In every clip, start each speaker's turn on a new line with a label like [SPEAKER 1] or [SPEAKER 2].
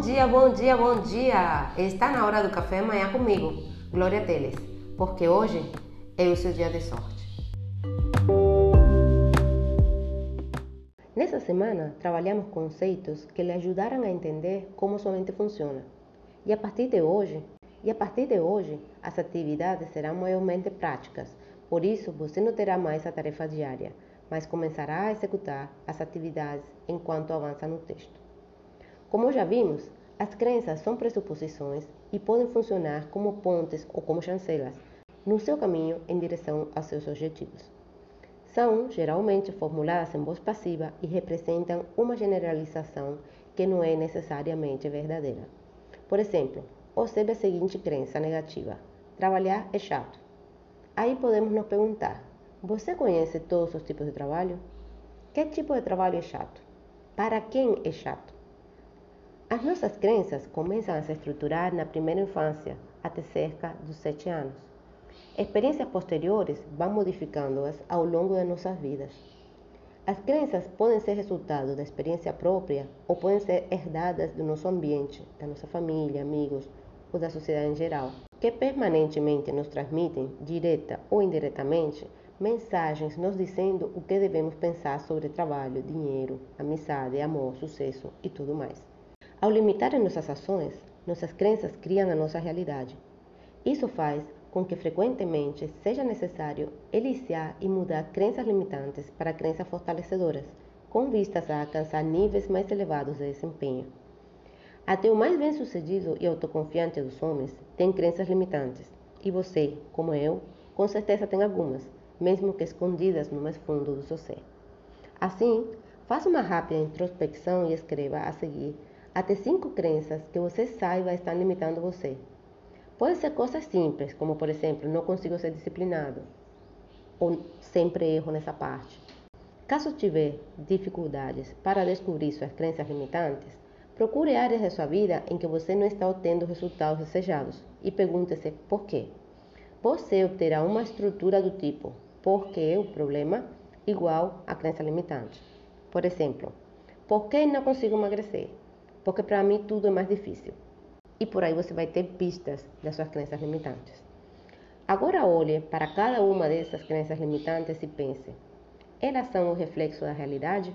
[SPEAKER 1] Bom dia, bom dia, bom dia! Está na hora do café amanhã comigo, Glória Teles, porque hoje é o seu dia de sorte. Nessa semana, trabalhamos conceitos que lhe ajudaram a entender como sua mente funciona. E a partir de hoje, e a partir de hoje, as atividades serão maiormente práticas. Por isso, você não terá mais a tarefa diária, mas começará a executar as atividades enquanto avança no texto. Como já vimos, as crenças são pressuposições e podem funcionar como pontes ou como chancelas no seu caminho em direção aos seus objetivos. São geralmente formuladas em voz passiva e representam uma generalização que não é necessariamente verdadeira. Por exemplo, observe a seguinte crença negativa: trabalhar é chato. Aí podemos nos perguntar: você conhece todos os tipos de trabalho? Que tipo de trabalho é chato? Para quem é chato? As nossas crenças começam a se estruturar na primeira infância, até cerca dos sete anos. Experiências posteriores vão modificando-as ao longo de nossas vidas. As crenças podem ser resultado da experiência própria ou podem ser herdadas do nosso ambiente, da nossa família, amigos ou da sociedade em geral, que permanentemente nos transmitem, direta ou indiretamente, mensagens nos dizendo o que devemos pensar sobre trabalho, dinheiro, amizade, amor, sucesso e tudo mais. Ao limitar nossas ações, nossas crenças criam a nossa realidade. Isso faz com que frequentemente seja necessário eliciar e mudar crenças limitantes para crenças fortalecedoras, com vistas a alcançar níveis mais elevados de desempenho. Até o mais bem-sucedido e autoconfiante dos homens tem crenças limitantes, e você, como eu, com certeza tem algumas, mesmo que escondidas no mais fundo do seu ser. Assim, faça uma rápida introspecção e escreva a seguir até cinco crenças que você saiba estão limitando você. Pode ser coisas simples, como por exemplo, não consigo ser disciplinado, ou sempre erro nessa parte. Caso tiver dificuldades para descobrir suas crenças limitantes, procure áreas de sua vida em que você não está obtendo resultados desejados e pergunte-se por quê. Você obterá uma estrutura do tipo por que o problema igual a crença limitante. Por exemplo, por que não consigo emagrecer? Porque para mim tudo é mais difícil. E por aí você vai ter pistas das suas crenças limitantes. Agora olhe para cada uma dessas crenças limitantes e pense: elas são o reflexo da realidade?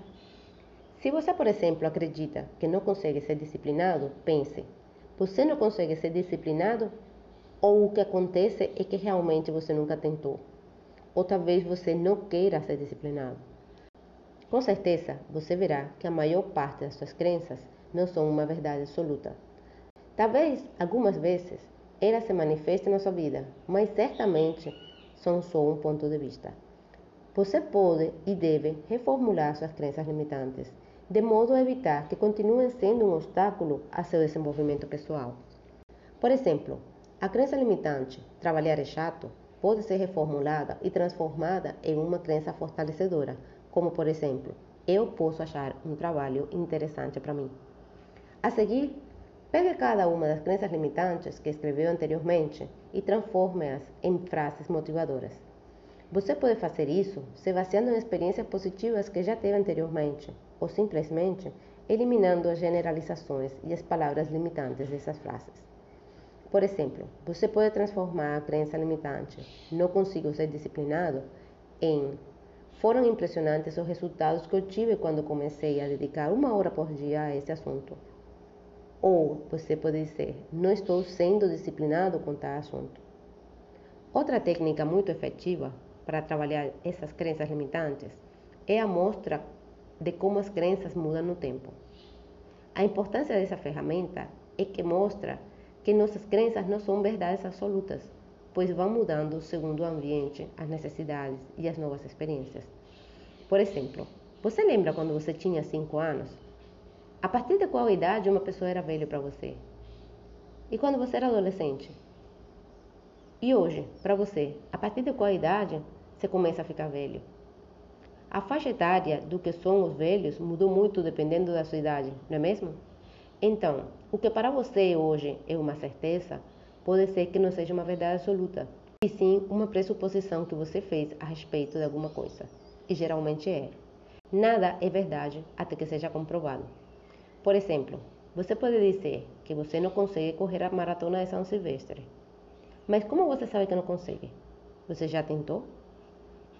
[SPEAKER 1] Se você, por exemplo, acredita que não consegue ser disciplinado, pense: você não consegue ser disciplinado? Ou o que acontece é que realmente você nunca tentou? Ou talvez você não queira ser disciplinado? Com certeza, você verá que a maior parte das suas crenças não são uma verdade absoluta. Talvez, algumas vezes, elas se manifestem na sua vida, mas certamente são só um ponto de vista. Você pode e deve reformular suas crenças limitantes, de modo a evitar que continuem sendo um obstáculo a seu desenvolvimento pessoal. Por exemplo, a crença limitante, trabalhar é chato, pode ser reformulada e transformada em uma crença fortalecedora, como por exemplo, eu posso achar um trabalho interessante para mim. A seguir, pegue cada uma das crenças limitantes que escreveu anteriormente e transforme-as em frases motivadoras. Você pode fazer isso se baseando em experiências positivas que já teve anteriormente, ou simplesmente eliminando as generalizações e as palavras limitantes dessas frases. Por exemplo, você pode transformar a crença limitante não consigo ser disciplinado em foram impressionantes os resultados que eu tive quando comecei a dedicar uma hora por dia a esse assunto. Ou você pode dizer, não estou sendo disciplinado com tal assunto. Outra técnica muito efetiva para trabalhar essas crenças limitantes é a mostra de como as crenças mudam no tempo. A importância dessa ferramenta é que mostra que nossas crenças não são verdades absolutas, pois vão mudando segundo o ambiente, as necessidades e as novas experiências. Por exemplo, você lembra quando você tinha 5 anos? A partir de qual idade uma pessoa era velha para você? E quando você era adolescente? E hoje, para você, a partir de qual idade você começa a ficar velho? A faixa etária do que são os velhos mudou muito dependendo da sua idade, não é mesmo? Então, o que para você hoje é uma certeza, pode ser que não seja uma verdade absoluta, e sim uma pressuposição que você fez a respeito de alguma coisa. E geralmente é. Nada é verdade até que seja comprovado. Por exemplo, Você pode dizer que você não consegue correr a maratona de São Silvestre. Mas como você sabe que não consegue? Você já tentou?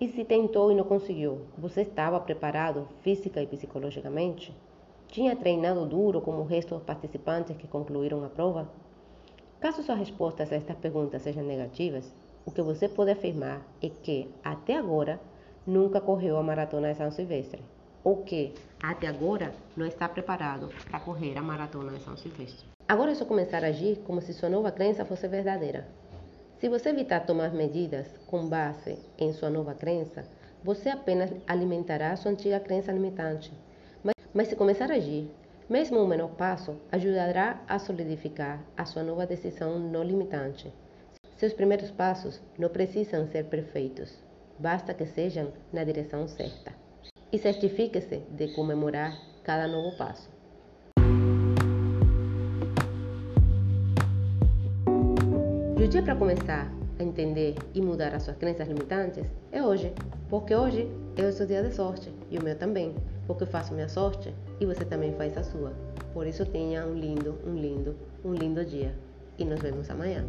[SPEAKER 1] E se tentou e não conseguiu, você estava preparado física e psicologicamente? Tinha treinado duro como o resto dos participantes que concluíram a prova? Caso suas respostas a estas perguntas sejam negativas, o que você pode afirmar é que, até agora, nunca correu a maratona de São Silvestre, ou que, até agora, não está preparado para correr a maratona de São Silvestre. Agora é só começar a agir como se sua nova crença fosse verdadeira. Se você evitar tomar medidas com base em sua nova crença, você apenas alimentará sua antiga crença limitante. Mas, mas se começar a agir, mesmo um menor passo ajudará a solidificar a sua nova decisão não limitante. Seus primeiros passos não precisam ser perfeitos, basta que sejam na direção certa. E certifique-se de comemorar cada novo passo. o dia para começar a entender e mudar as suas crenças limitantes é hoje, porque hoje é o seu dia de sorte e o meu também, porque eu faço minha sorte e você também faz a sua. Por isso tenha um lindo, um lindo, um lindo dia e nos vemos amanhã.